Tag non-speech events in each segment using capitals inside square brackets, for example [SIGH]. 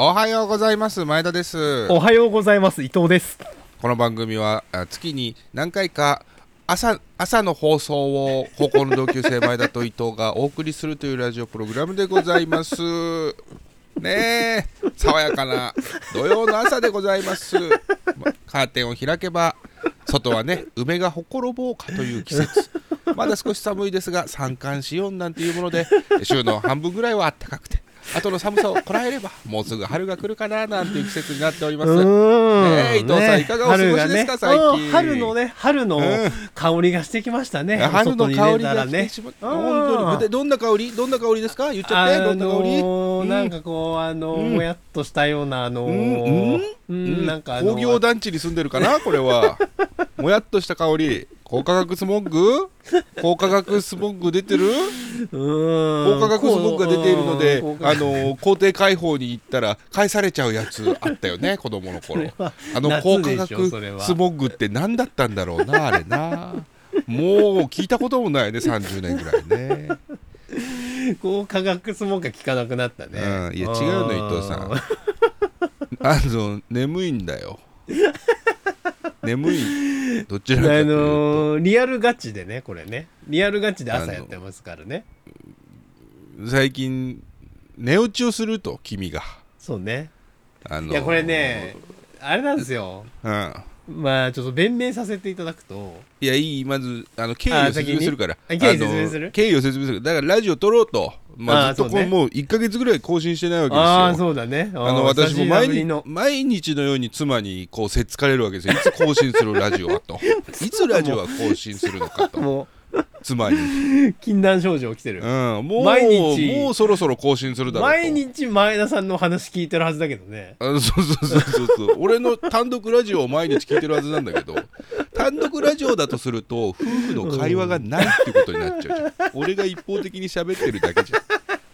おはようございます。前田です。おはようございます。伊藤です。この番組はあ月に何回か朝朝の放送を高校の同級生前田と伊藤がお送りするというラジオプログラムでございます。[LAUGHS] ねえ爽やかな土曜の朝でございます、まカーテンを開けば外はね梅がほころぼうかという季節。まだ少し寒いですが三寒四温なんていうもので週の半分ぐらいは暖かくて後の寒さをこらえれば [LAUGHS] もうすぐ春が来るかななんていう季節になっております。ん。ねえ伊藤さんいかがお過ごしですか最近。うん春のね春のうん。香りがしてきましたね。春の香りがらね。本当に。でどんな香り？どんな香りですか？言っちゃってあどんな香り？なんかこうあのもやっとしたようなあのうんなんかあの工業団地に住んでるかなこれは。[LAUGHS] もやっとした香り高化学スモッグ？[LAUGHS] 高化学スモッグ出てる？高高化学スモッグが出ているのであの校庭開放に行ったら返されちゃうやつあったよね [LAUGHS] 子供の頃。は。あの夏高化でしょ学それはスモッグって何だったんだろうなあれな。もう聞いたこともないね30年ぐらいね。[LAUGHS] 高化学スモークが効かなくなったね。うん。いや違うの伊藤さん。あの眠いんだよ眠い。どちらかといあうと、のーリアルガチでねこれね。リアルガチで朝やってますからね。最近寝落ちをすると君が。そうね。あのいやこれねあれなんですよ。うんまあちょっと弁明させていただくと。いやいいまずあの経緯を説明するから。経緯説明する？の経緯を説明する。だからラジオ撮ろうと、まあ、あずっとこそうねうもう1か月ぐらい更新してないわけですよ。ああそうだね。ああの私も毎日毎日のように妻にこうせっつかれるわけですよ。いつ更新するラジオはと。[LAUGHS] いつラジオは更新するのかと。も [LAUGHS] 妻に、う禁断症状起きてる、うん、もう毎日。もうそろそろ更新するだろうと。毎日前田さんの話聞いてるはずだけどね。[LAUGHS] あそうそうそうそうそう。俺の単独ラジオを毎日聞いてるはずなんだけど [LAUGHS] 単独ラジオだとすると夫婦の会話がないってことになっちゃうじゃん。俺が一方的に喋ってるだけじゃん。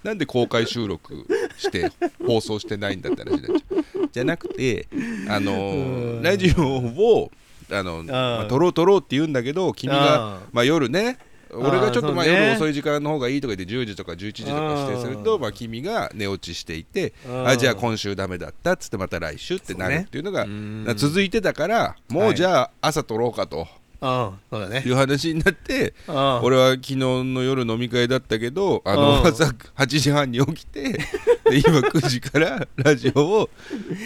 なんで公開収録して放送してないんだって話になっちゃう。じゃなくてあのラジオをあのまあ撮ろう撮ろうって言うんだけど君があまあ、夜ね。俺がちょっとまあ夜遅い時間の方がいいとか言って10時とか11時とか指定するとうん。まあ君が寝落ちしていてうん。あじゃあ今週ダメだったっつってまた来週ってなるっていうのが続いてたからもはい。うじゃあ朝撮ろうかと。ああそうだね。いう話になって俺は昨日の夜飲み会だったけどあのうん。朝8時半に起きてで今9時からラジオを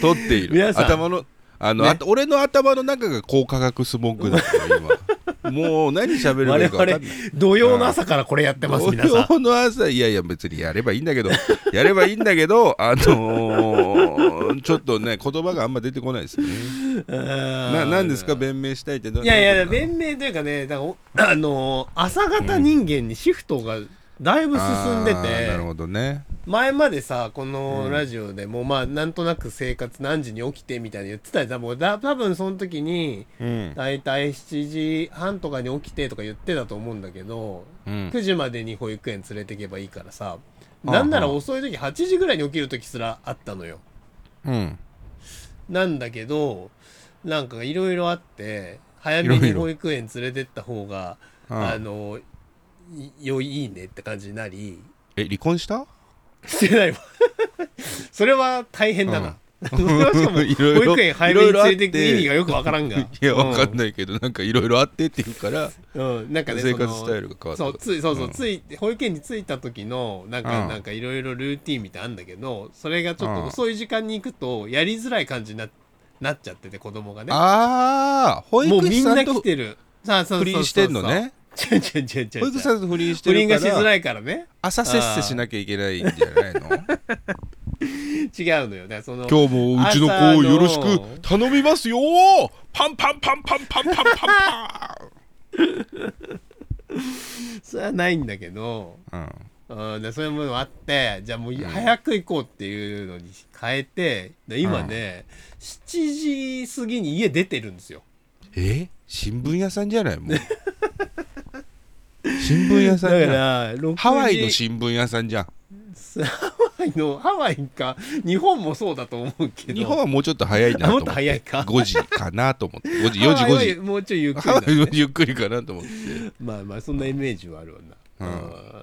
撮っている。頭のあの、ね。あと俺の頭の中が高化学スモッグだから今。[LAUGHS] もう何喋ればい我いか分かん々ない。土曜の朝からこれやってます皆さん土曜の朝いやいや別にやればいいんだけどやればいいんだけどあのーちょっとね言葉があんま出てこないですね。なななんですか？弁明したいってどいやいや弁明というかねだからおあのー朝方人間にシフトがだいぶ進んであーなるてほどね。前までさこのうん。ラジオでもまあなんとなく生活何時に起きてみたいに言ってたじゃん。もうだ多分その時にうん。だいたい7時半とかに起きてとか言ってたと思うんだけどうん。9時までに保育園連れてけばいいからさあなんなら遅い時8時ぐらいに起きる時すらあったのよ。うん。なんだけどなんかいろいろあって早めに保育園連れてった方がああのいよいいねって感じになり。え離婚した？してない。わ [LAUGHS] それは大変だな、うん。それはしかも保育園早めに連れてく意味がよくわからんが。[LAUGHS] いやわかんい、ないけどなんかいろいろあってって言うからうん。うんなんかね生活スタイルが変わった。そうついそうそう、ん。つい保育園に着いた時のなんか、うん。なんかいろいろルーティンみたいあんだけどそれがちょっうん。と遅い時間に行くとやりづらい感じにななっちゃってて子供がね。ああ保もう育みんな士さんと来てる。さあそうそうそうそう。不倫してんのね違う違う違う違う保育士さんと不倫して不倫がしづらいからね。朝せっせしなきゃいけないんじゃないの？[LAUGHS] 違うのよ。だからその今日もうちの子をよろしく頼みますよ！パンパンパンパンパンパンパンパそれはないんだけどンうん。でそういうものがあってじゃあもう早く行こうっていうのに変えてで今ね、7時過ぎに家出てるんですよ。え？新聞屋さんじゃない？もう新聞屋さんじゃん。ら6時。ハワイの新聞屋さんじゃん。[LAUGHS] ハワイのハワイか。日本もそうだと思うけど。日本はもうちょっと早いなと思って。と早いか。5時かなと思って。5時4時ハワイは5時もうちょいゆっくりハワだイはゆっくりかなと思って。まあまあそんなイメージはあるわな、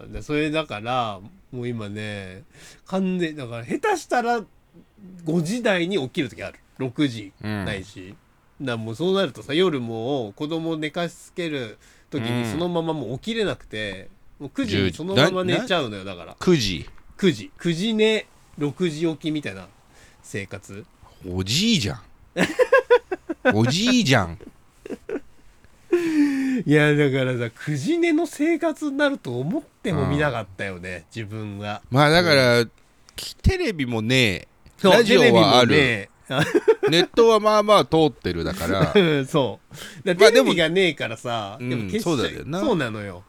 うん。でそれだからもう今ね完全だから下手したら5時台に起きる時ある。6時うん。ないし、だからもうそうなるとさ夜もう子供寝かしつける時にうん。そのままもう起きれなくて、もう9時10にそのまま寝ちゃうのよだから。9時？9時。9時寝6時起きみたいな生活。おじいじゃん。[LAUGHS] おじいじゃん。いやだからさ9時寝の生活になると思ってもみなかったよね、自分が。まあだから、きテレビもねラジオはある、[LAUGHS] ネットはまあまあ通ってるだから。[LAUGHS] そう。だまあでもテレビがねえからさ、うんでも消しちゃそうだよな。そうなのよ。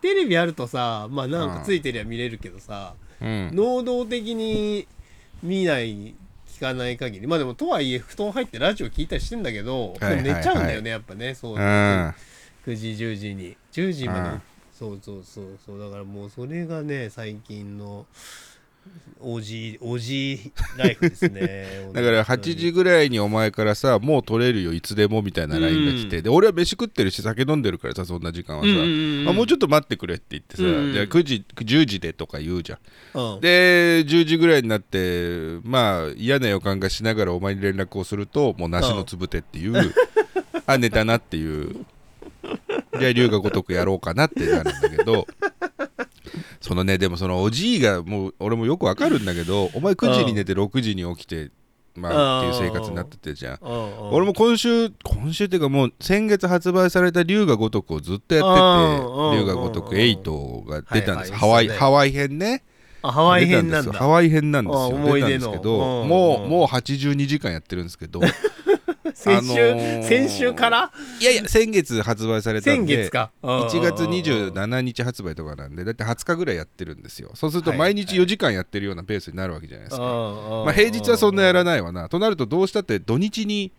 テレビあるとさまあなんかついてりゃ見れるけどさ、うん。能動的に見ない聞かない限り。まあでもとはいえ布団入ってラジオ聞いたりしてんだけど、はいはい寝ちゃうんだよねやっぱね。そううん。9時10時に。10時まで、うん。そうそうそうそう。だからもうそれがね最近のおじおじライフですね [LAUGHS] だから8時ぐらいにお前からさもう取れるよいつでもみたいな LINE が来て、うんで俺は飯食ってるし酒飲んでるからさそんな時間はさ、うんうんうん。あもうちょっと待ってくれって言ってさ、うんじゃあ9時10時でとか言うじゃん。うん。で10時ぐらいになってまあ嫌な予感がしながらお前に連絡をするともう梨のつぶてっていう、あ寝たなっていう。じゃあ龍が如くやろうかなってなるんだけどそのねでもそのおじいがもう俺もよくわかるんだけどお前9時に寝て6時に起きてまあっていう生活になっててじゃん。俺俺も今週今週っていうかもう先月発売された龍が如くをずっとやってうん。て龍が如く8が出たんです、はいはい。ハワイハワイ編ね。あハワイ編なんだ。出たんですよ。ハワイ編なんですよ。あ思い出の。ですけどもうもう82時間やってるんですけど先週、あのー先週から？いやいや先月発売されたんで先月か。1月うん27日発売とかなんでだって20日ぐらいやってるんですよ。そうするとはい。毎日4時間やってるようなペースになるわけじゃないですか、ままあ、平日はそんなやらなないわな。となるとどうしたって土日に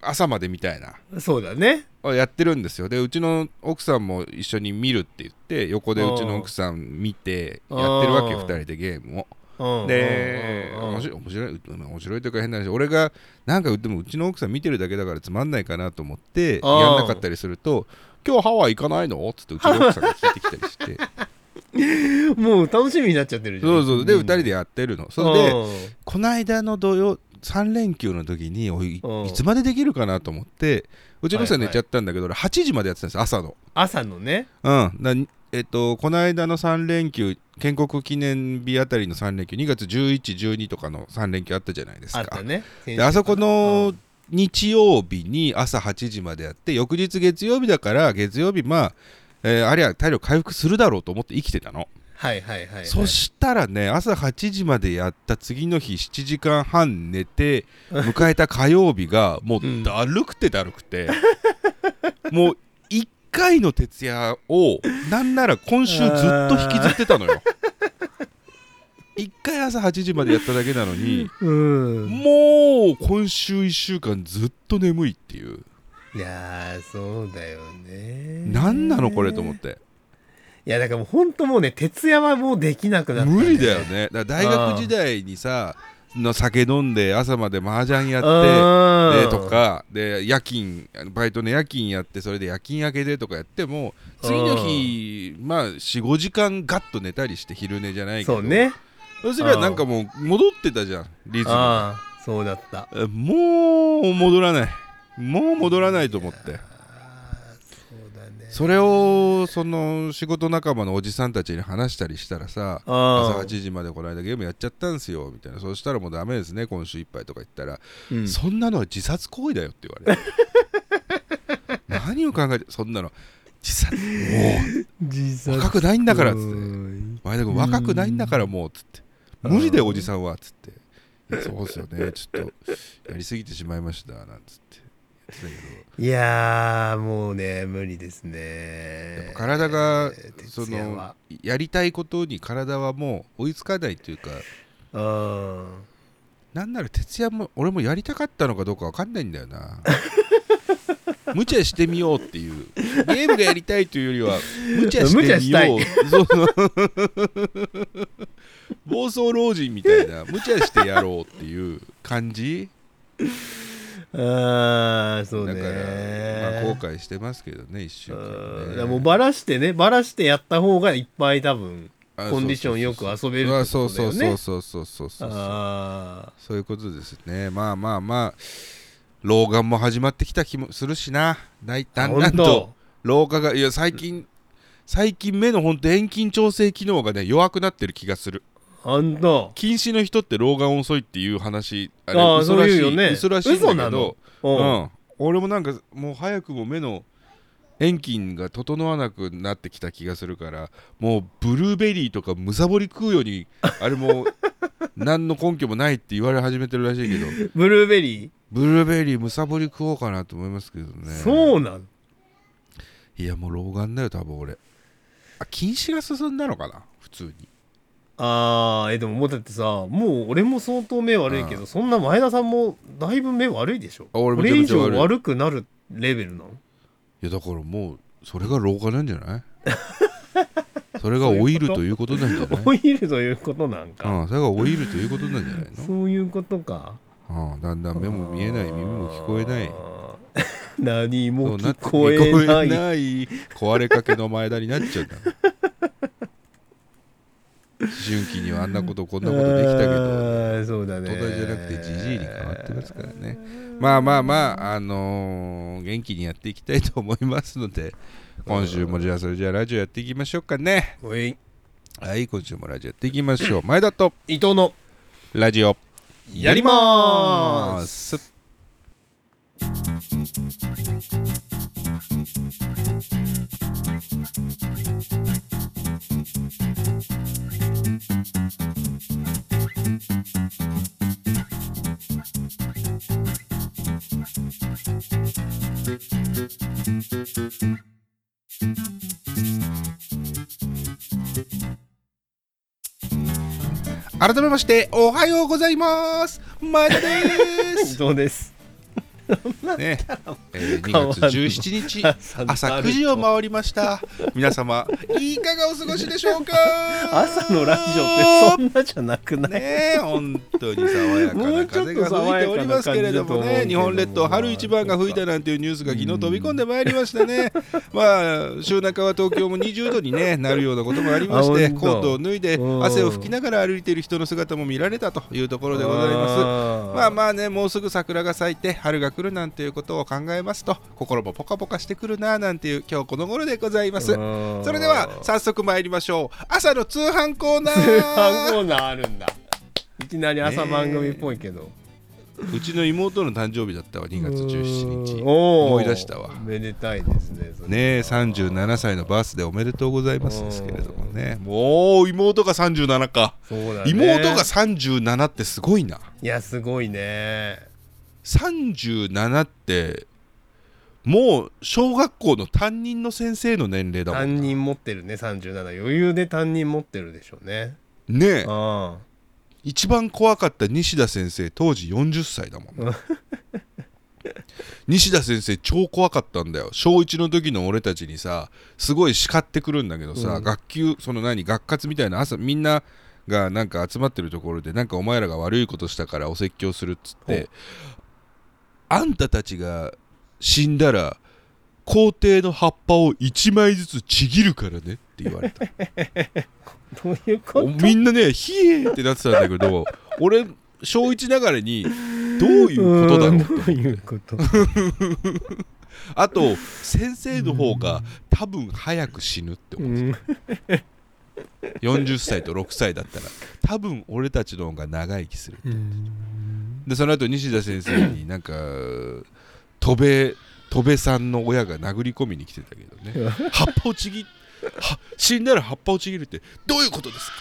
朝までみたいな。そうだね。やってるんですよ。でうちの奥さんも一緒に見るって言って横でうちの奥さん見てやってるわけうん2人でゲームを。うんで面白い面白いというか変な話俺がなんかでもうちの奥さん見てるだけだからつまんないかなと思ってうん。やんなかったりすると「今日ハワイ行かないの?」っつってうちの奥さんが聞いてきたりして。[LAUGHS] もう楽しみになっちゃってるじゃん。そうそうでん。2人でやってるの。それでうん。この間の土曜3連休の時においうん。いつまでできるかなと思ってうちの奥さんはいはい寝ちゃったんだけど俺8時までやってたんです朝の。朝のね。うん。だえっとこの間の3連休建国記念日あたりの3連休2月1112とかの3連休あったじゃないですか。あったね。であそこの日。曜日に朝8時までやって翌日月曜日だから月曜日まあ、えーありゃ体力回復するだろうと思って生きてたの、はいはいはいはい。そしたらね朝8時までやった次の日7時間半寝て迎えた火曜日がもうんうだるくてだるくて、[LAUGHS] もう1回の徹夜をなんなら今週ずっと引きずってたのよ。[LAUGHS] 1回朝8時までやっただけなのにうん。もう今週1週間ずっと眠いっていう。いやーそうだよね。何なのこれと思って。いやだからもうほんともうね徹夜はもうできなくなった、ね、無理だよね。だから大学時代にさの酒飲んで朝まで麻雀やってうん。でとかで夜勤バイトの夜勤やってそれで夜勤明けでとかやっても次の日まあ45時間ガッと寝たりして昼寝じゃないけどそうね。そうすればなんかもう戻ってたじゃんリズム。そうだった。えもう戻らない。もう戻らないと思ってそれをその仕事仲間のおじさんたちに話したりしたらさあ朝8時までこの間ゲームやっちゃったんすよみたいなそうしたらもうダメですね今週いっぱいとか言ったら、うん。そんなのは自殺行為だよって言われる。[LAUGHS] 何を考えてそんなの。自殺。[LAUGHS] も自う若くないんだからっつって。うん前田君若くないんだからもうっつって。無理だよおじさんはっつって。そうっすよね。ちょっとやりすぎてしまいましたなんつって。言ってたけどいやーもうね無理ですやっねぱ体がえーそのやりたいことに体はもう追いつかないというか。うん。なんなら徹夜も俺もやりたかったのかどうかわかんないんだよな。[LAUGHS] 無茶してみようっていう。ゲームがやりたいというよりは無茶してみよう。そ暴走 [LAUGHS] 老人みたいな。無茶してやろうっていう感じああそうね。だから、まあ、後悔してますけどね1週間ね。もうバラしてねバラしてやった方がいっぱい多分コンディションよく遊べるってあそうことだよね。そうそうそうそうそうそうあそういうことですね。まあまあまあ老眼も始まってきた気もするしな。だいだんだんと老化がいや最近最近目のほんと遠近調整機能がね弱くなってる気がするほんと近視の人って老眼遅いっていう話あれああ嘘らしいよね。嘘らしいんけどううん。ん、俺もなんかもう早くも目の遠近が整わなくなってきた気がするからもうブルーベリーとかむさぼり食うように [LAUGHS] あれも何の根拠もないって言われ始めてるらしいけど。ブルーベリブルーベリーむさぼり食おうかなと思いますけどね。ーそうなのいやもう老眼だよ多分俺。あ近視が進んだのかな？普通にあーえでももうだってさもう俺も相当目悪いけどそんな前田さんもだいぶ目悪いでしょ？あ俺めちゃめちゃ悪い。悪くなるレベルなの？いやだからもうそれが老化なんじゃない？[LAUGHS] それが老いるということなんじゃない？オイルということなんか。うん、それが老いるということなんじゃないの？そういうことか。うん、だんだん目も見えない耳も聞こえない。あー。[LAUGHS] 何そも聞こえない。聞こえない。[LAUGHS] 壊れかけの前田になっちゃうんだ。思春期にはあんなことこんなことできたけどあーそうだね大じゃなくてじじいに変わってますからねまあまあまああのー元気にやっていきたいと思いますので今週もじゃあそれじゃあラジオやっていきましょうかねはい今週もラジオやっていきましょう前田と伊藤のラジオやります改めましておはようございます。前田で [LAUGHS] 伊藤です。[LAUGHS] ね、えー、2月17日朝9時を回りました。皆様いかがお過ごしでしょうか？[LAUGHS] 朝のラジオってそんなじゃなくない？ねえ本当に爽やかな風が吹いておりますけれどもね。日本列島春一番が吹いたなんていうニュースが昨日飛び込んでまいりましたね。[LAUGHS] まあ週中は東京も20度に、ね、なるようなこともありましてコートを脱いでうん。汗を拭きながら歩いている人の姿も見られたというところでございます。まあまあねもうすぐ桜が咲いて春が来るなんていうことを考えますと心もポカポカしてくるななんていう今日この頃でございます。そそれでは早速参りましょう。朝の通販コーナ通販ーコーナーあるんだ。いきなり朝番組っぽいけど、うちの妹の誕生日だったわ2月17日。うん。おー。思い出したわ。めでたいですねねえ37歳のバースデーおめでとうございますですけれどもね。もう妹が37か。そうだね。妹が37ってすごいな。いやすごいね37ってもう小学校の担任の先生の年齢だもん担任持ってるね37余裕で担任持ってるでしょうね。ねえ。あ一番怖かった西田先生当時40歳だもん [LAUGHS] 西田先生超怖かったんだよ。小1の時の俺たちにさすごい叱ってくるんだけどさ、うん。学級その何学活みたいな朝みんながなんか集まってるところでなんかお前らが悪いことしたからお説教するっつってあんたたちが死んだら校庭の葉っぱを1枚ずつちぎるからねって言われた。[LAUGHS] どういうこと？みんなねひえーってなってたんだけど俺小1ながらにどういうことだろうどういうこと？[LAUGHS] あと先生の方が多分早く死ぬってう思う、ん。40歳と6歳だったら多分俺たちの方が長生きするでその後西田先生になんか戸辺戸辺さんの親が殴り込みに来てたけどね。[LAUGHS] 葉っぱをちぎは死んだら葉っぱをちぎるってどういうことですか？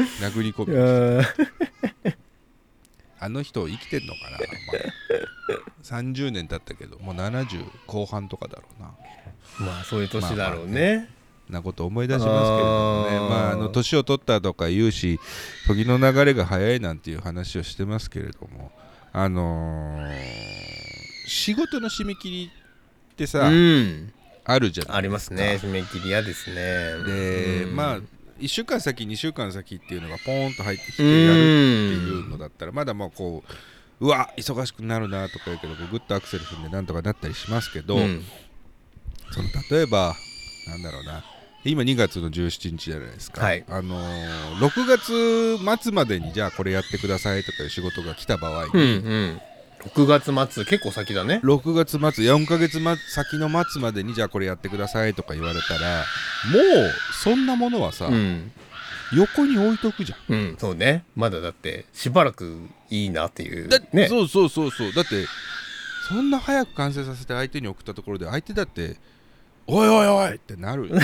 って殴り込みに来てあの人生きてんのかな、まあ、30年経ったけどもう70後半とかだろうな。まあそういう年だろうねなこと思い出しますけれどもね。まああの年を取ったとか言うし時の流れが早いなんていう話をしてますけれども。あのー仕事の締め切りってさ、うん。あるじゃないありますね。締め切り嫌ですね。で、うん。まあ1週間先2週間先っていうのがポーンと入ってきてやるっていうのだったらまだまあこううわ忙しくなるなとか言うけどグッとアクセル踏んでなんとかなったりしますけど、うん。その例えばなんだろうな今2月の17日じゃないですか、はい。あのー6月末までにじゃあこれやってくださいとかいう仕事が来た場合うんうに、ん。6月末結構先だね。6月末4ヶ月末先の末までにじゃあこれやってくださいとか言われたらもうそんなものはさ、うん。横に置いとくじゃん。うんそうね。まだだってしばらくいいなっていうだね。そうそうそうそう。だってそんな早く完成させて相手に送ったところで相手だって「おいおいおいってなる、おいおい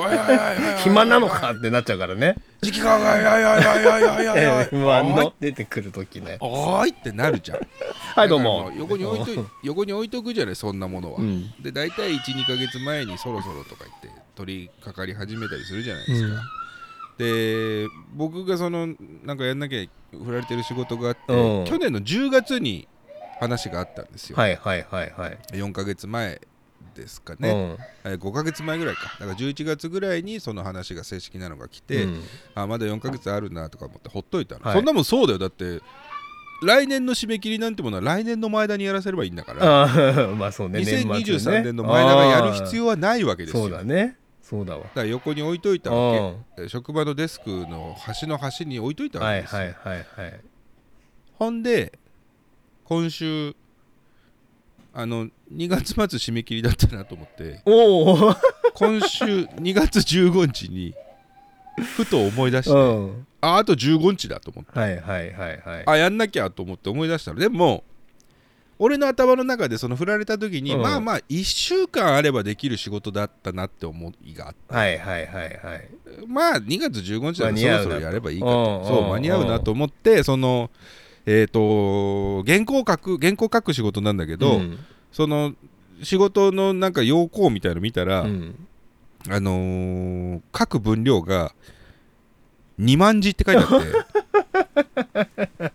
おいおい暇なのかってなっちゃうからね。時期がおいおいおいおいおいおいおい M1 [LAUGHS] の出てくる時ね。おいってなるじゃん。[LAUGHS] はいどうも。横に置いと横に置いとくじゃないそんなものは、で大体12か月前にそろそろとか言って取り掛かり始めたりするじゃないですか、で僕がそのなんかやんなきゃ振られてる仕事があって、去年の10月に話があったんですよ。はいはいはいはい。4か月前。ですかうね、ん。えー5ヶ月前ぐらいか。だから11月ぐらいにその話が正式なのが来て、うん。あまだ4ヶ月あるなとか思ってほっといたの、はい。そんなもんそうだよ。だって来年の締め切りなんてものは来年の前田にやらせればいいんだから。あー [LAUGHS] まあそうね。年末ね2023年の前田がやる必要はないわけですよ。そうだね。そうだわ。だから横に置いといたわうん。け職場のデスクの端の端に置いといたわはいけですよ、はいはいはい。ほんで今週あの2月末締め切りだったなと思って。おお。今週2月15日にふと思い出して、うん。ああと15日だと思ってはいはいはいはい。あやんなきゃと思って思い出したのでも俺の頭の中でその振られた時に、うん。まあまあ1週間あればできる仕事だったなって思いがあってはいはいはいはい。まあ2月15日だからそろそろやればいいかうんとそううん間に合うなと思ってそのえっ、と原稿書く原稿書く仕事なんだけど、うん。その仕事のなんか要項みたいの見たら、うん。あのー書く分量が2万字って書いてあって。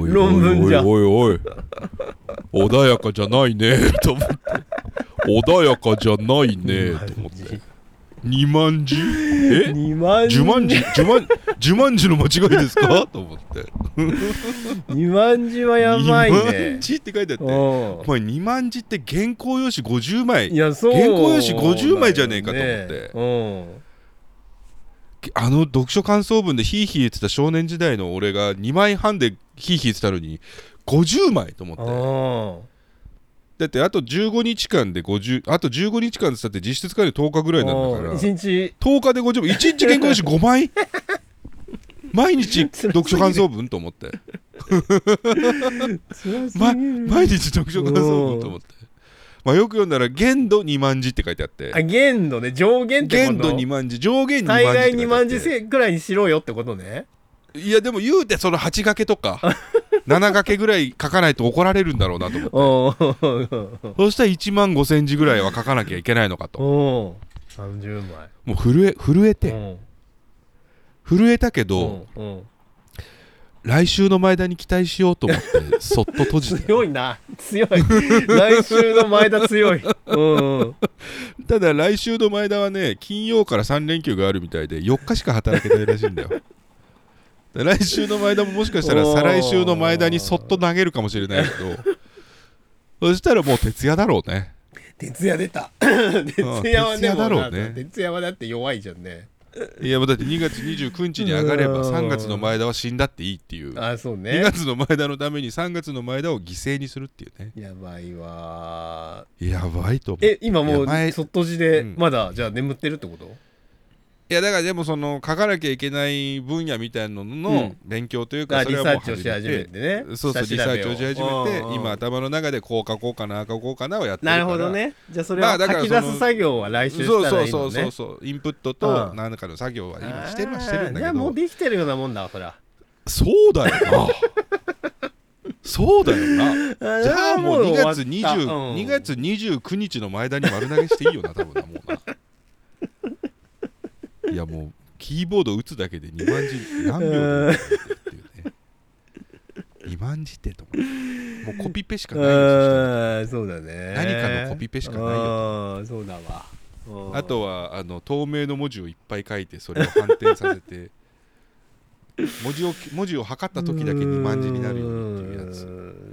論文じゃん。おいおい。おい穏やかじゃないねと思って。穏やかじゃないねと思って2万字？え？2万10万字？10万10万字の間違いですか？[LAUGHS] と思って。2万字はやばい2ね万字って書いてあってうん。お前2万字って原稿用紙50枚。いやそう原稿用紙50枚じゃねえかと思って。思あの読書感想文でヒーヒー言ってた少年時代の俺が2枚半でヒーヒー言ってたのに50枚と思ってだってあと15日間で50あと15日間って実質使える10日ぐらいなんだから。1日。10日で50枚1日原稿用紙 [LAUGHS] 5枚？毎日読書感想文と思って、ま、毎日読書感想文と思って、まあ、よく読んだら限度2万字って書いてあって。あ限度ね。上限ってこと？限度2万字。上限2万字大概2って書いてあって。万字せぐらいにしろよってことね。いやでも言うてその8掛けとか [LAUGHS] 7掛けぐらい書かないと怒られるんだろうなと思って。うんそしたら1万5千字ぐらいは書かなきゃいけないのかと。うん30枚。もう震え震えて。うん震えたけど、来週の前田に期待しようと思って [LAUGHS] そっと閉じて。強いな。強い。来週の前田強い。うんうんただ来週の前田はね金曜から3連休があるみたいで4日しか働けないらしいんだよ。で来週の前田ももしかしたら再来週の前田にそっと投げるかもしれないけど [LAUGHS] そしたらもう徹夜だろうね。徹夜出た。[LAUGHS] 徹夜は徹夜だろうね。徹夜はだって弱いじゃんね。いやもうだって2月29日に上がればうん。3月の前田は死んだっていいっていう。2あそうね。月の前田のために3月の前田を犠牲にするっていうね。やばいわやばいと思う。え今もうそっとじでうん。まだじゃあ眠ってるってこと？いやだからでもその書かなきゃいけない分野みたいなのうのん。勉強というかあリそれはもうサーチをし始めてね。そうそうリサーチをし始めてうん。うん今頭の中でこう書こうかな書こうかなをやってるかならるほどね。じゃあそれはまあだから書き出す作業は来週そうしたそうそうそうらいいのねそうインプットとうん。何らかの作業は今してるはしてるんだけあーじゃあもうどできてるようなもんだわそりゃそうだよな。そうだよな。[LAUGHS] じゃあもう2月20 2月29日の前田に丸投げしていいよな多分なもうないやもうキーボード打つだけで2万字何秒でっていうね。2万字ってと思うもうコピペしかないよそうだね。何かのコピペしかないようん。そうだわ。うん。あとはあの透明の文字をいっぱい書いてそれを反転させて [LAUGHS] 文字を文字を測った時だけ2万字になるようにっていうやつ。ん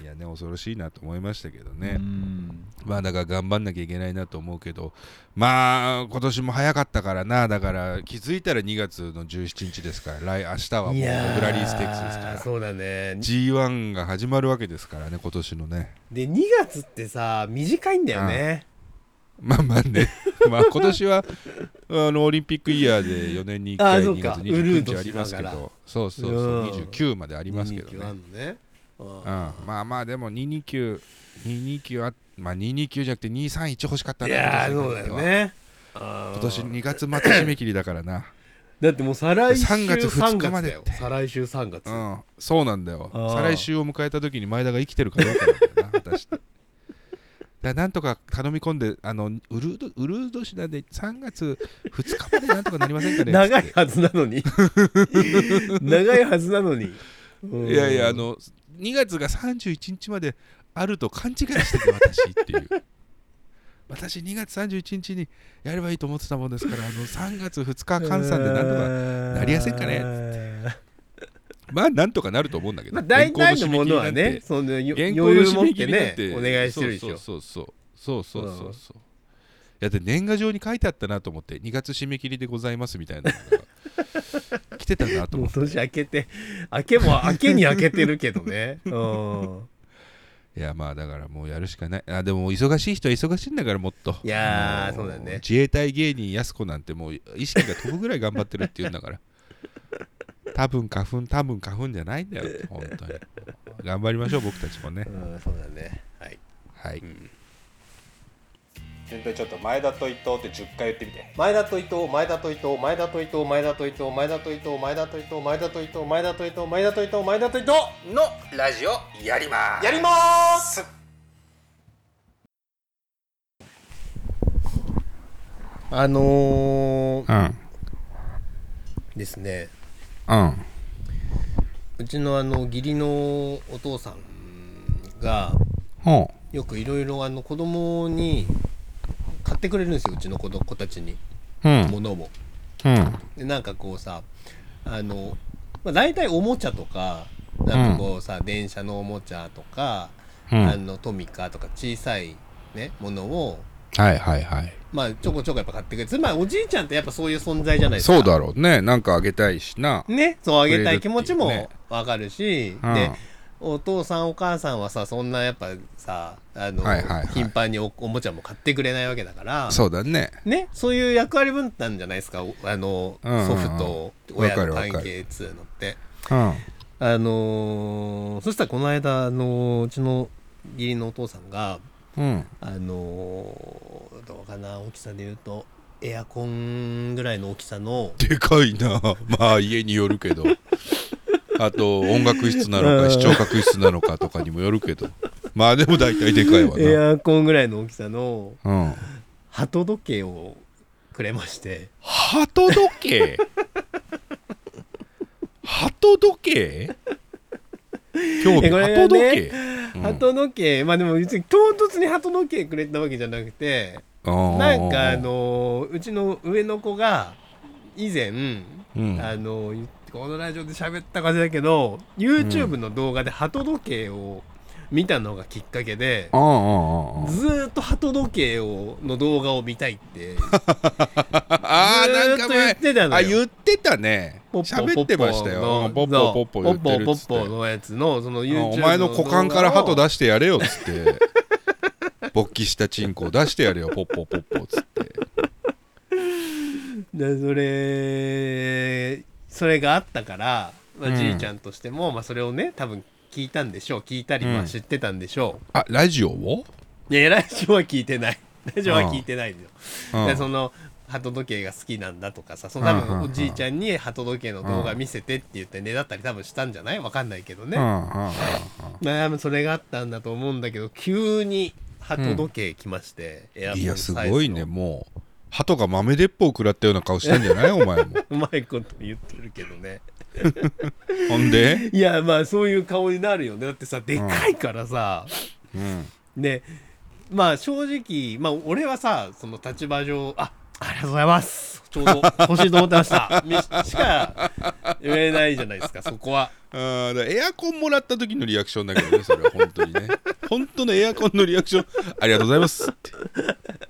いやね恐ろしいなと思いましたけどうねん。まあだから頑張んなきゃいけないなと思うけどまあ今年も早かったからな。だから気づいたら2月の17日ですから来明日はもうフラリーステークスですから。そうだね。G1 が始まるわけですからね今年のね。で2月ってさ短いんだよね。まあまあね。[LAUGHS] まあ今年はあのオリンピックイヤーで4年に1回2あそうか。月29日ありますけど。そうそうそう。うん。29までありますけど229ねあんのねうん。うん、まあまあでも229、229あまあ229じゃなくて231欲しかったいなやーそうだよね。今今年2月末締め切りだからな。だってもう再来週3月2日まで再来週3月、うん、そうなんだよ。再来週を迎えた時に前田が生きてるかどうかなんだよな、[LAUGHS] 果たして。だんとか頼み込んで、あの、ウルード、ウルード市なんで3月2日までなんとかなりませんかね長いはずなのに。[LAUGHS] 長いはずなのにいやいや、あの、2月が31日まであると勘違いしてて、私っていう。[LAUGHS] 私2月31日にやればいいと思ってたもんですから、あの3月2日換算でなんとか、なりやせんかね。[LAUGHS] まあなんとかなると思うんだけど、まあ大体のものはねその余裕持ってねお願いしてるでしょ。そうそうそうそうそうそうそう。いやで年賀状に書いてあったなと思って2月締め切りでございますみたいなてたなと思って。年明けて明けも明けに明けてるけどね。[LAUGHS] うん。いやまあだからもうやるしかない。あでも忙しい人は忙しいんだからもっと。いやそうだよね。自衛隊芸人やす子なんてもう意識が飛ぶぐらい頑張ってるって言うんだから。[LAUGHS] 多分花粉多分花粉じゃないんだよ。本当に。頑張りましょう僕たちもね。うんそうだね。はい。はい、全体ちょっと前田と伊藤って10回言ってみて。前田と伊藤前田と伊藤前田と伊藤前田と伊藤前田と伊藤前田と伊藤前田と伊藤前田と伊藤前田と伊藤前田と伊藤のラジオやります。やります。あのーうん。ですね。うん。うちのあの義理のお父さんがほよくいろいろあの子供に買ってくれるんですようちの子ど子たちに。ううん。物を。うん。でなんかこうさあの、まあ、大体おもちゃとかなんかこうさ、電車のおもちゃとか、うん。あのトミカとか小さいねものをはいはいはい。まあちょこちょこやっぱ買ってくれる。つまりおじいちゃんってやっぱそういう存在じゃないですか。そうだろうね。なんかあげたいしな。ねそうあげたい気持ちもわかるし、うん。でお父さんお母さんはさそんなやっぱさあの、はいはいはい。頻繁におおもちゃも買ってくれないわけだから。そうだね。ねそういう役割分担じゃないですかおあの、うんうんうん。祖父と親の関係っつうのって。うん。あのーそしたらこの間、あのーうちの義理のお父さんが、うん。あのーどうかな大きさで言うとエアコンぐらいの大きさのでかいな。まあ家によるけど [LAUGHS] あと音楽室なのうん。か視聴覚室なのかとかにもよるけど。まあでも大体でかいわエなアコンぐらいの大きさのうん。鳩時計をくれまして。鳩時計？鳩時計？興味えこれがね鳩時計？うん。鳩時計。まあでも別に唐突に鳩時計くれたわけじゃなくてななんかあのーうちの上の子が以前、うん。あの言ってこのラジオで喋ったかじだけど YouTube の動画で鳩時計を見たのがきっかけで、あああああずーっと鳩時計をの動画を見たいって。[LAUGHS] ああずなんか言前ってたのよ。あ言ってたね。喋ってましたよ。のポッポポッポ言ってるポッポっつって。ポッポのやつのその YouTube お前の股間から鳩だ出してやれよっつって。[LAUGHS] 勃起したチンコを出してやれよポッポポッポっつって。でそれそれがあったから、まあうん。じいちゃんとしても、まあ、それをね多分聞いたんでしょう。聞いたりうん。まあ知ってたんでしょあラジオを、う、いやラジオは聞いてない。[LAUGHS] ラジオは聞いてないのよ、うんでその鳩時計が好きなんだとかさその多うんうんうん。分おじいちゃんに鳩時計の動画見せてって言ってねだったり多分したんじゃない？わかんないけどね、うんそれがあったんだと思うんだけど急に鳩時計来まして、エアコンいやすごいねもう鳩が豆鉄砲を食らったような顔してんじゃない？お前も。[LAUGHS] うまいこと言ってるけどね。ほんで、いやまあそういう顔になるよね。だってさでかいからさ、うん、でまあ正直まあ俺はさその立場上あありがとうございます。ちょうど欲しいと思ってました。み [LAUGHS] しか言えないじゃないですかそこは。あーだエアコンもらった時のリアクションだけどねそれは。本当にね。本当のエアコンのリアクション。ありがとうございますって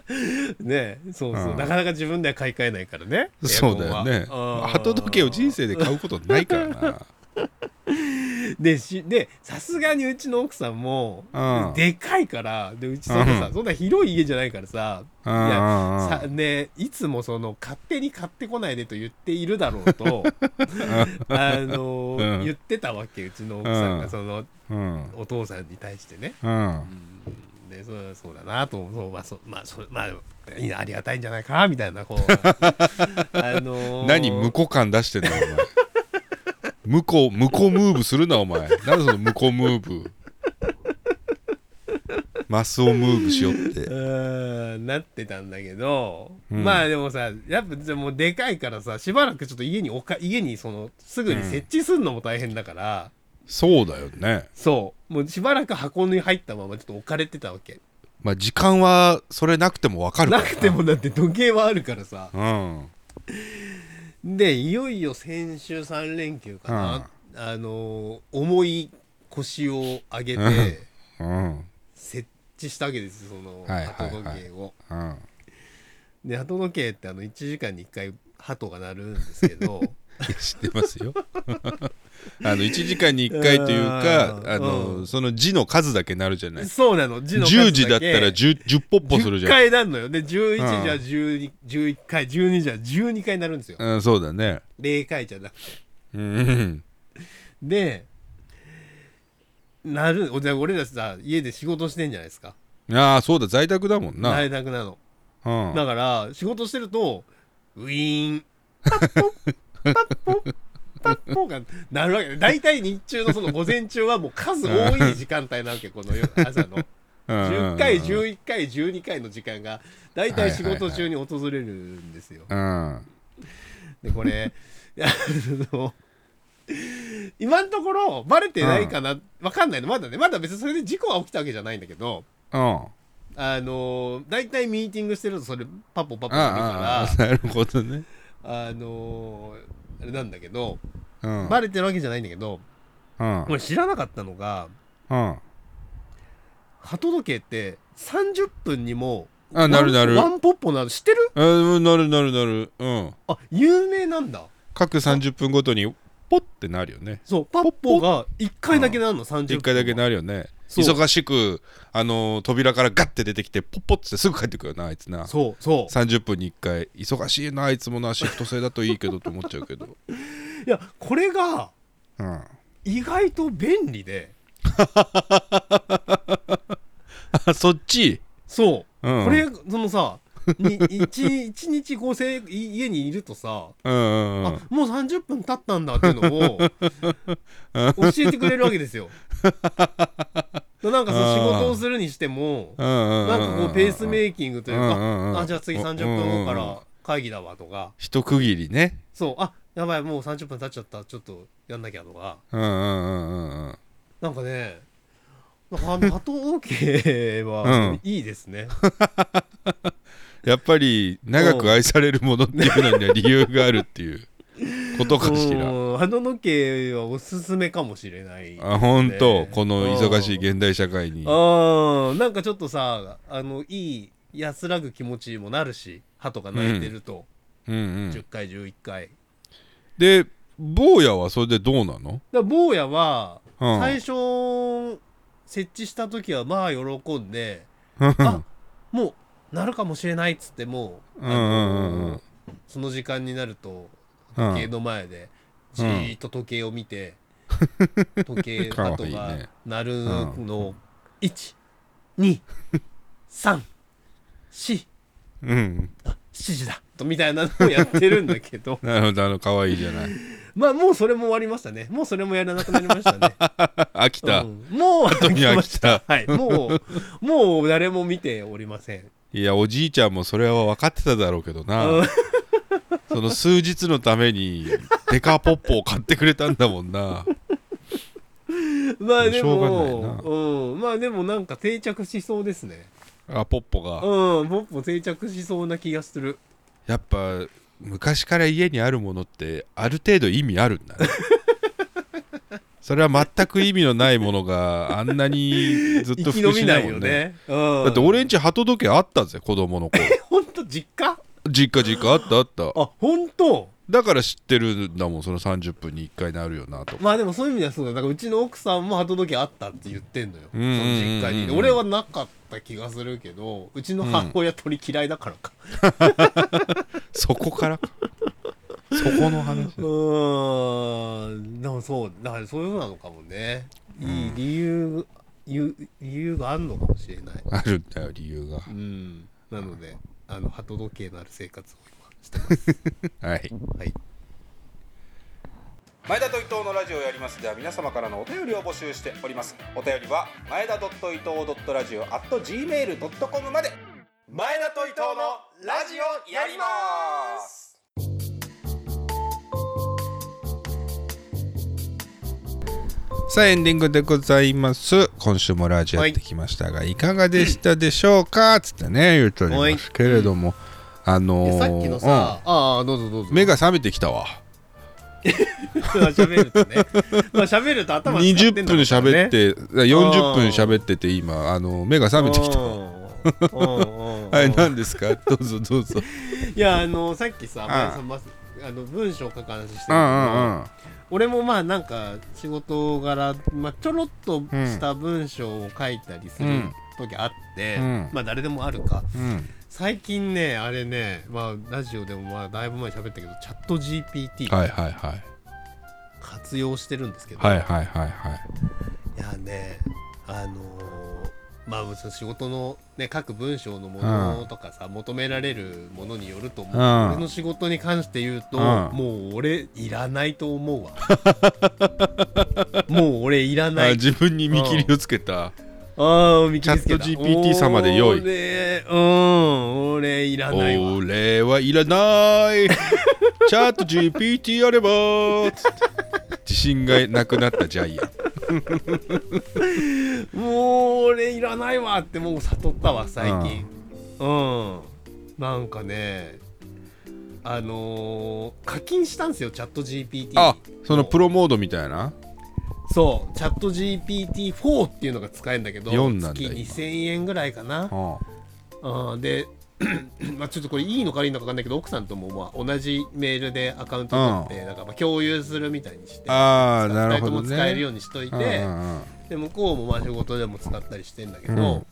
[LAUGHS] ねそうそう、うん。なかなか自分では買い替えないからねそうだよね。鳩時計を人生で買うことないからな。[LAUGHS] でしでさすがにうちの奥さんも、うん。でかいからでうちそんなさ、うん。そんな広い家じゃないからさ、うん。いやさねいつもその勝手に買ってこないでと言っているだろうと [LAUGHS] あのうん。言ってたわけうちの奥さんうん。がそのうん。お父さんに対してね。うんでそうそうだなとそうまあそうまあそまあいいなありがたいんじゃないかみたいなこう。[LAUGHS] あのー何向こう感出してんのお前。[LAUGHS] 向こう向こうムーブするなお前。なんでその向こうムーブ？[LAUGHS] マスをムーブしようって。うなってたんだけど、うん。まあでもさやっぱでもでかいからさしばらくちょっと家におか家にそのすぐに設置するのも大変だから、そうだよね。そう。もうしばらく箱に入ったままちょっと置かれてたわけ。まあ時間はそれなくてもわかるから。なくてもだって時計はあるからさ。うん。でいよいよ先週3連休かな、あのー重い腰を上げてうん。設置したわけですよその鳩時計を。うん。で鳩時計ってあの1時間に1回鳩が鳴るんですけど。知ってますよあの1時間に1回というかうん。あの、うん。その字の数だけなるじゃない。そうなの字の数10時だったら 10, 10ポッポするじ10ゃん。回なんのよで11時はうん。12 11回。12時は12回なるんですよ。うん、そうだね。0回じゃなくて。うん。でなるじゃあ俺らさ家で仕事してんじゃないですか。ああそうだ在宅だもんな、在宅なの。うん、だから仕事してるとウィーン。[LAUGHS] パッポ。ッパッポ。ッパッポがなるわけで大体日中のその午前中はもう数多い時間帯なわけこの夜朝の。[LAUGHS] 10回11回12回の時間が大体仕事中に訪れるんですよ。うん。でこれ [LAUGHS] 今のところバレてないかな、わかんないの。まだねまだ別にそれで事故が起きたわけじゃないんだけどうん。あの大体ミーティングしてるとそれパポパポあなるからなるほどね。あのあれなんだけどうん。バレてるわけじゃないんだけどうん。俺知らなかったのがうん。鳩時計って30分にもあなるなる。ワンポッポなの知ってる？あなるなるなるうん。あ有名なんだ。各30分ごとにポッてなるよね。そうパッポが1回だけなるの30分1回だけなるよね忙しくあのー扉からガッて出てきてポッポッってすぐ帰ってくるよなあいつな。そうそう。30分に1回。忙しいなあいつもなシフト制だといいけどと思っちゃうけど。[LAUGHS] いやこれがうん。意外と便利で。[LAUGHS] あそっち？そう、うん。これそのさに一一日こうせ家にいるとさ、うんうんうん。あもう30分経ったんだっていうのを教えてくれるわけですよ。[LAUGHS] なんかその仕事をするにしてもなんかこうペースメイキングというかあじゃあ次30分後から会議だわとか。一区切りね。そう。あやばいもう30分経っちゃったちょっとやんなきゃとか。うんうんうんうんうん。なんかねなんかあの鳩時計はいいですね。[LAUGHS] やっぱり長く愛されるものっていうのには理由があるっていう。ことかしら。うん。鳩時計はおすすめかもしれない、あ本当。ね。この忙しい現代社会に。あなんかちょっとさあのいい安らぐ気持ちにもなるし鳩が鳴いてると、うん。うん10回11回。で坊やはそれでどうなの？だ坊やはうん。最初設置した時はまあ喜んであもう鳴るかもしれないっつってもう、あうんうんうん。うんのその時間になるとうん時計の前でじーっと時計を見て、時計かわい。いね鳩が鳴るのを12345うん7時だとみたいなのをやってるんだけど。[LAUGHS] なるほどあの可愛いじゃない。[LAUGHS] まあもうそれも終わりましたね。もうそれもやらなくなりましたね、[LAUGHS] 飽きた、うん。もう飽に飽きた。はい。もうもう誰も見ておりませんいやおじいちゃんもそれは分かってただろうけどな。うん。[LAUGHS] その数日のためにデカポッポを買ってくれたんだもんな。まあでもな。うん。まあでもなんか定着しそうですね。あポッポが。うんポッポ定着しそうな気がする。やっぱ昔から家にあるものってある程度意味あるんだね [LAUGHS] それは全く意味のないものがあんなにずっと生き普及延びないよしないもんね。ねうん。だって俺んち鳩時計あったぜ子供の頃ほんと実家？実家実家。あったあった。あ本当？だから知ってるんだもんその30分に1回なるよなと。まあでもそういう意味ではそうだ。だからうちの奥さんも鳩時計あったって言ってんのよ。そうんうんうんうん。の実家に。俺はなかった気がするけどうちの母親鳥嫌いだからか。[LAUGHS] そこから？そこの話。[LAUGHS] うーんそうだからそういうふうなのかもね。いい理由理由理由があるのかもしれない。あるんだよ理由が。うん。なのであの鳩時計のある生活を今してます。[LAUGHS] はい。はい。前田と伊藤のラジオをやりますでは皆様からのお便りを募集しております。お便りは前田伊藤ラジオ at gmail.com まで。前田と伊藤のラジオやりますさあエンディングでございます。今週もラジオやってきましたが、い、かがでしたでしょうか？つってね言うとおりますけれども、あのーでさっきのさ、ああどうぞどうぞ。うん目が覚めてきたわ。[LAUGHS] 喋るとね。まあ喋ると頭使って20んだ分ろうからね。喋って、40分喋ってて今あの目が覚めてきたわ。は [LAUGHS] はい何ですか？どうぞどうぞ。いやあのさっきさ、まあうんさまずあの文章を書く話してるけど、うんうんうん。俺もまあなんか仕事柄、まあ、ちょろっとした文章を書いたりするうん時あって、うん。まあ誰でもあるか。うん。最近ねあれねまあラジオでもまあだいぶ前に喋ったけどチャット GPT はいはいはい。活用してるんですけど、はいはいはいはい。いやねあのーまあその仕事のね書く文章のものとかさ、求められるものによると思う、うん。俺の仕事に関して言うと、うん。もう俺いらないと思うわ。[LAUGHS] もう俺いらない。あ自分に見切りをつけた。ああ見切りつけた。チャット GPT 様で良い。俺うん。俺いらないわ。俺はいらない。[LAUGHS] チャット GPT あれば自信がなくなったジャイアン [LAUGHS] もう俺いらないわってもう悟ったわ最近。うん、なんかねあのー課金したんですよチャット GPT あそのプロモードみたいな？そう。チャット GPT4 っていうのが使えるんだけど4なんだ月今。2000円ぐらいかな。あ。うん。でまあちょっとこれいいのか悪いのか分かんないけど奥さんともまあ同じメールでアカウント取ってなんかまあ共有するみたいにしてあーなるほどね。二人とも使えるようにしといて、うんうんうん。で向こうもまあ仕事でも使ったりしてんだけど、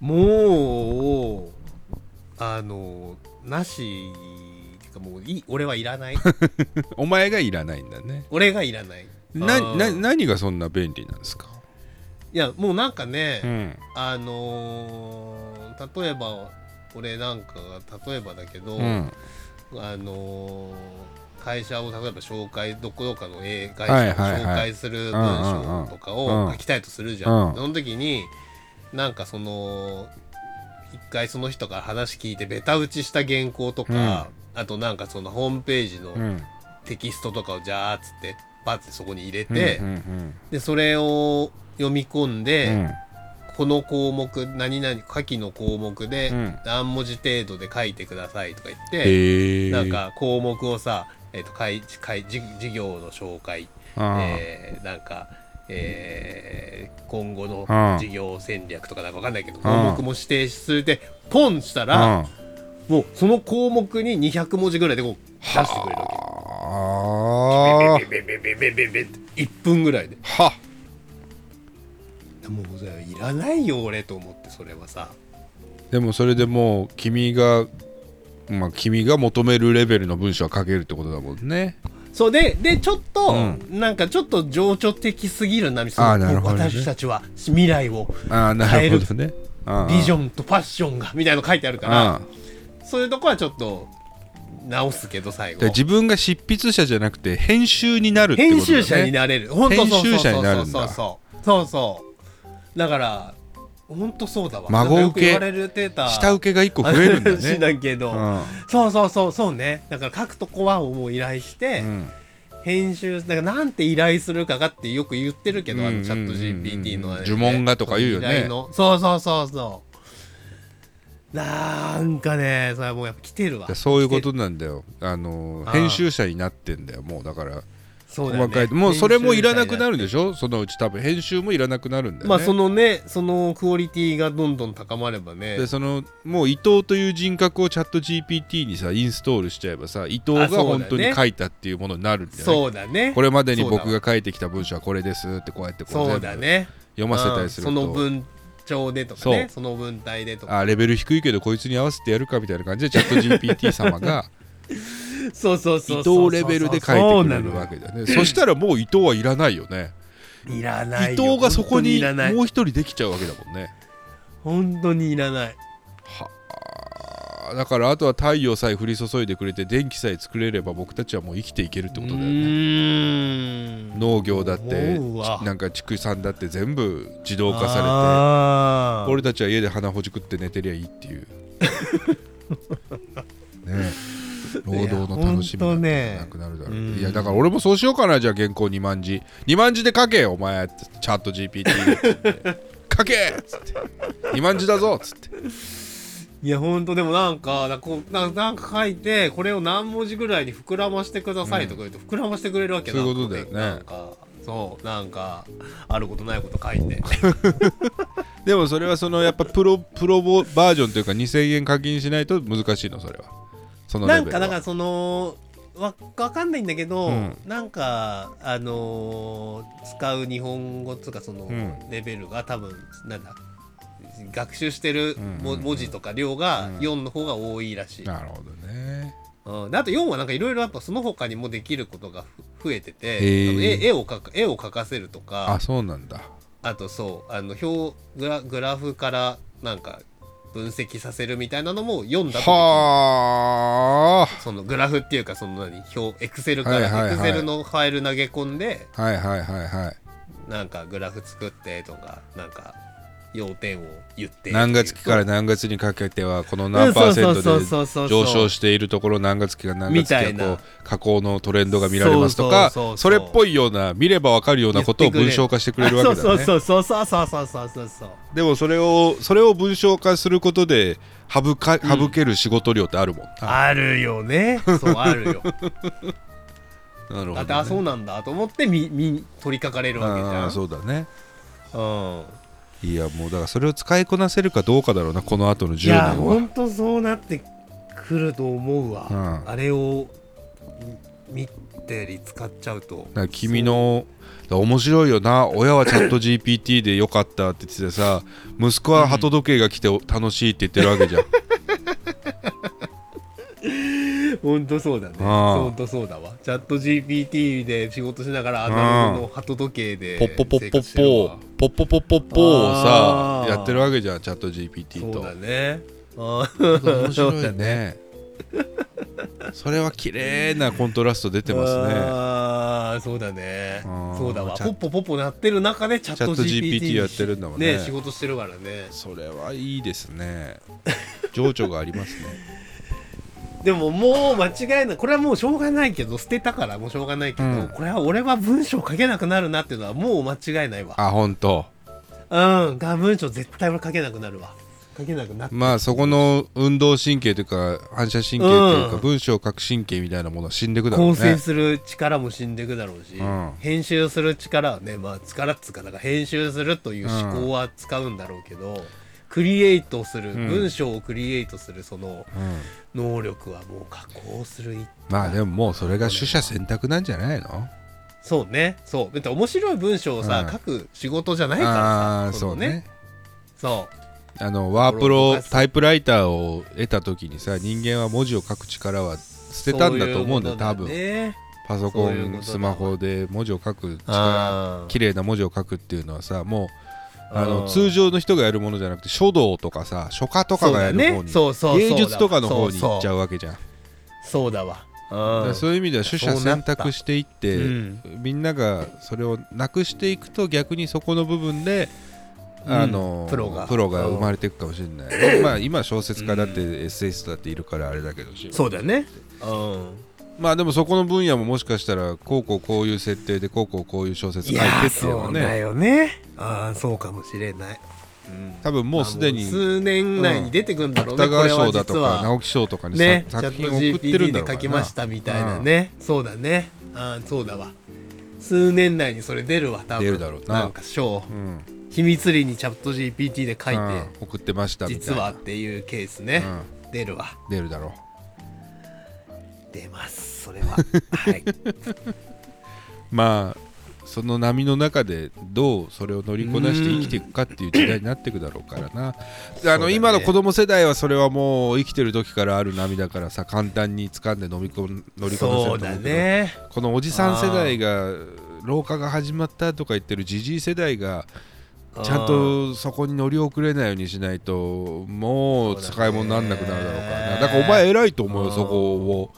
もうあのなしっていうかもういい俺はいらない。[LAUGHS] お前がいらないんだね。俺がいらない。なうん。な何がそんな便利なんですか？いやもうなんかね、うん。あのー例えば俺なんかが例えばだけど、うん。あのー会社を例えば紹介どこどこかの A 会はい社を紹介する文章とかを書きたいとするじゃん。うん。その時になんかその一回その人から話聞いてベタ打ちした原稿とか、あとなんかそのホームページのうん。テキストとかをじゃーっつってバッてそこに入れて、うんうん。でそれを読み込んで、うんこの項目何々下記の項目でうん。何文字程度で書いてくださいとか言って、へえなんか項目をさ、えー、と開開事事業の紹介、えーなんか、えー今後のうん事業戦略とかなんかわかんないけどん項目も指定するでポンしたら、もうその項目に200文字ぐらいでこう出してくれるわあ。け。ベベベベベベベって1分ぐらいでーはもういらないよ俺と思ってそれはさ。でもそれでもう君がまあ君が求めるレベルの文章は書けるってことだもんね。そうででちょっと、うなんかちょっと情緒的すぎるなそのあーなるほどね。私たちは未来をああなるほどね。ビジンョンとファッションがみたいなの書いてあるからそういうとこはちょっと直すけど最後。自分が執筆者じゃなくて編集になるってことだ、ね、編集者になれる。本当そうそう編集者そう。になるんだ。そうそう。そうそうだから本当そうだわ。孫受け下請けが一個増えるんだ話ね [LAUGHS] だけど、うん。そうそうそうそうね。だから書くとこはもう依頼して、うん。編集だからなんて依頼するかがってよく言ってるけど、あうん。のチャット GPT のね呪文がとか言うよね。そうそうそうそう。なんかねそれはもうやっぱ来てるわ。そういうことなんだよ。あの編集者になってんだよもう。だからそうだね。細かいもうそれもいらなくな。るるでしょ？そのうち多分編集もいらなくなるんだよね。まあそのねそのクオリティがどんどん高まればね。でそのもう伊藤という人格をチャット GPT にさインストールしちゃえばさ伊藤があそうだね。本当に書いたっていうものになるんだよね。そうだね。これまでに僕が書いてきた文章はこれですってこうやってこうそう全部だね。読ませたりすると。うんその文帳でとかね。そその文体でとか。あレベル低いけどこいつに合わせてやるかみたいな感じでチャット GPT 様が [LAUGHS] そうそうそ伊うそう。藤レベルで書いてくれるわけだよねそしたらもう伊藤はいらないよねいらない伊よ藤がそこにいらないもう一人できちゃうわけだもんね。本当にいらないはあ。だからあとは太陽さえ降り注いでくれて電気さえ作れれば僕たちはもう生きていけるってことだようね農業だってなんか畜産だって全部自動化されて俺たちは家で鼻ほじくって寝てりゃいいっていう。[LAUGHS] ね。え労働の楽しみなんてなくなるだろう、ねいやだから俺もそうしようかなじゃあ原稿2万字。2万字で書けよお前チャット GPT [LAUGHS] 書け！っつって2万字だぞっつって。いやほんとでもなんかなこうななんか書いてこれを何文字ぐらいに膨らましてくださいとか言うと、膨らましてくれるわけそういうことだよね。なんかそうなんかあることないこと書いて。[LAUGHS] でもそれはそのやっぱプロプロボバージョンというか2000円課金しないと難しいのそれはそのなんかだからそのわわかんないんだけど、うん。なんかあのー使う日本語とかそのうん。レベルが多分なんだ学習してる文字とか量がうん。4の方が多いらしい、なるほどね。うん、であと4はなんかいろいろやっぱその他にもできることがふ増えてて、絵絵を描く絵を描かせるとかあそうなんだ。あとそうあの表グラグラフからなんか分析させるみたいなのも読んだはあ。そのグラフっていうかその何？表エクセルからエクセルのファイル投げ込んではいはいはいはい。なんかグラフ作ってとかなんか要点を言って何月期から何月にかけてはこの何パーセントで上昇しているところ何月期から何月期がこうな下降のトレンドが見られますとかそれっぽいような見ればわかるようなことを文章化してくれるわけだそうねそうそうそうそうそうそうそうそうでもそれをそれを文章化することで省かうん省ける仕事量ってあるもんなあるよねそうあるよなるほど、ね、あそうなんだと思ってみみ取りかかれるわけじゃんそうだねうんいやもうだからそれを使いこなせるかどうかだろうなこの後のい10年は。やほんとそうなってくると思うわ、うん。あれをみ見たり使っちゃうと。だから君のだから面白いよな親はチャット GPT でよかったって言っててさ息子は鳩時計が来て楽しいって言ってるわけじゃん、ほんとそうだね。ああ。ほんとそうだわ。チャット GPT で仕事しながらアナログの鳩時計でポッポポッポッポーポッポポッポッポーをさやってるわけじゃんチャット GPT とそうだね面白いねそれは綺麗なコントラスト出てますねあーそうだねそうだわポッポポッポなってる中でチャット GPT, GPT やってるんだもんねね仕事してるからねそれはいいですね情緒がありますねでももう間違いない。これはもうしょうがないけど捨てたからもうしょうがないけど、うん。これは俺は文章書けなくなるなっていうのはもう間違いないわ。あ本当。うん。が文章絶対俺書けなくなるわ。書けなくなってまあそこの運動神経というか反射神経というか、うん。文章を書く神経みたいなものは死んでくだろうね。構成する力も死んでいくだろうし、うん。編集する力はねまあ力っつうかだから編集するという思考は使うんだろうけど、クリエイトする、うん。文章をクリエイトするそのうん。能力はもう加工するまあでももうそれが取捨選択なんじゃないの？そうね。そう。だって面白い文章をさ、うん。書く仕事じゃないからああさのそうね。そう。あのワープロタイプライターを得た時にさ人間は文字を書く力は捨てたんだと思うんだよ多分。ねパソコンスマホで文字を書く力綺麗な文字を書くっていうのはさもうあのうん。通常の人がやるものじゃなくて書道とかさ書家とかがやる方にそうだね。そうそうそうだ芸術とかの方に行っちゃそううわけじゃん。そうだわ。そういう意味では取捨選択していって、うん。みんながそれをなくしていくと逆にそこの部分で、あのプロが。生まれていくかもしれない、まあ今小説家だってエッセイストだっているからあれだけどしそうだよね。うんまあでもそこの分野ももしかしたらこうこうこういう設定でこうこうこういう小説書いてっていうのはそうだねよね。ああそうかもしれない、うん。多分もうすでに数年内に出てくんだろうね、芥川これは賞だとか直木賞とかにさ、ねチャット作品を送ってるんだろうな。書きましたみたいなね、そうだね。ああそうだわ。数年内にそれ出るわ多分。出るだろうな。なんか賞。うん。秘密裏にチャット GPT で書いて、うん。送ってましたみたいな。実はっていうケースね、出るわ。出るだろ出ますそれは。はい、う [LAUGHS] まあその波の中でどうそれを乗りこなして生きていくかっていう時代になっていくだろうからな、あの今の子供世代はそれはもう生きてる時からある波だからさ簡単に掴んで飲み込む乗りこなせると思そううけどだねこのおじさん世代が老化が始まったとか言ってるじじい世代がちゃんとそこに乗り遅れないようにしないともう使い物にならなくなるだろうからな。だからお前偉いと思うようん。そこを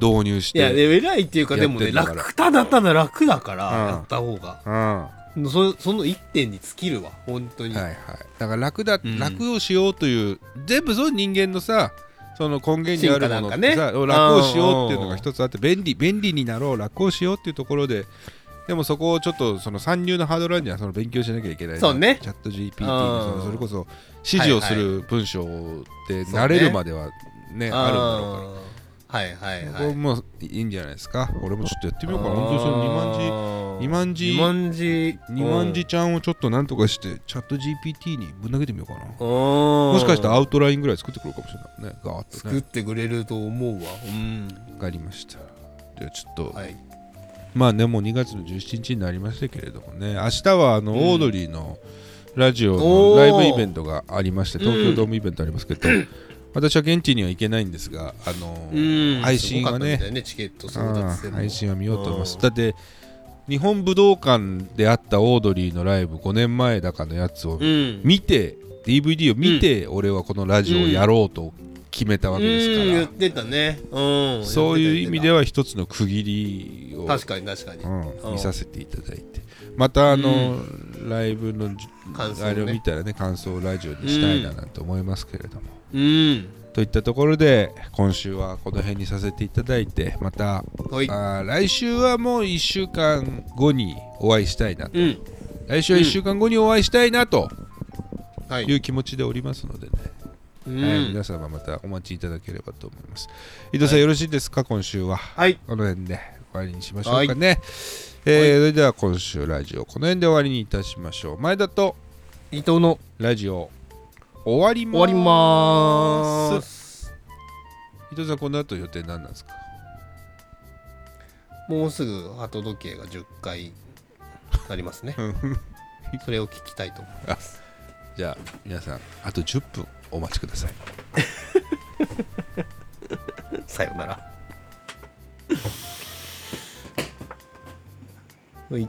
導入しいや偉いっていうかやでもね楽ただただ楽だから、うん。やった方が。うん。はそその一点に尽きるわ本当に、いはい。だから楽だ、うん。楽をしようという全部その人間のさその根源にあるものね。楽をしようっていうのが一つあって便利便利になろう楽をしようっていうところででもそこをちょっとその参入のハードルにはその勉強しなきゃいけないそうね。チャット GPT にそうん。のそれこそ指示をする文章で慣れるまではねあるんだろうからはいはいこはい。れもいいんじゃないですか？俺もちょっとやってみようかな。本当にその2万字二万字二万字字2万字ちゃんをちょっとなんとかしてチャット GPT にぶん投げてみようかな。ももしかしたらアウトラインぐらい作ってくるかもしれない。ねガーッとね。作ってくれると思うわ。うん。わかりました。ではちょっと、はい。まあねもう2月の17日になりましたけれどもね。明日はあの、うん。オードリーのラジオおのー。ライブイベントがありましてうん東京ドームイベントありますけど、[LAUGHS] 私は現地には行けないんですがあの、うん。配信はね。ねチケット配信は見ようと思います。うん。だって日本武道館であったオードリーのライブ5年前だかのやつをうん。見て、DVD を見て、俺はこのラジオをやろうと決めたわけですから、うん言ってたね。うん。そういう意味ではは一つの区切りを、確かに確かに。うんうん。見させていただいて。またあの、ライブのじ感想ね。あれを見たらね感想をラジオにしたいななんて思いますけれども、うん。といったところで今週はこの辺にさせていただいてまたはい。あー来週はもう1週間後にお会いしたいなと。うん。来週は1週間後にお会いしたいなとはい。いう気持ちでおりますのでね、うん。はい、皆様またお待ちいただければと思います。伊藤さん、よろしいですか？今週は。はい。この辺で終わりにしましょうかね、えーそれでは今週ラジオこの辺で終わりにいたしましょう。前田と伊藤のラジオ終わりま終わりまーす。伊藤さんこの後予定何なんですか？もうすぐ鳩時計が10回ありますね。[LAUGHS] それを聞きたいと思います。じゃあ皆さんあと10分お待ちください。[LAUGHS] さよなら。はい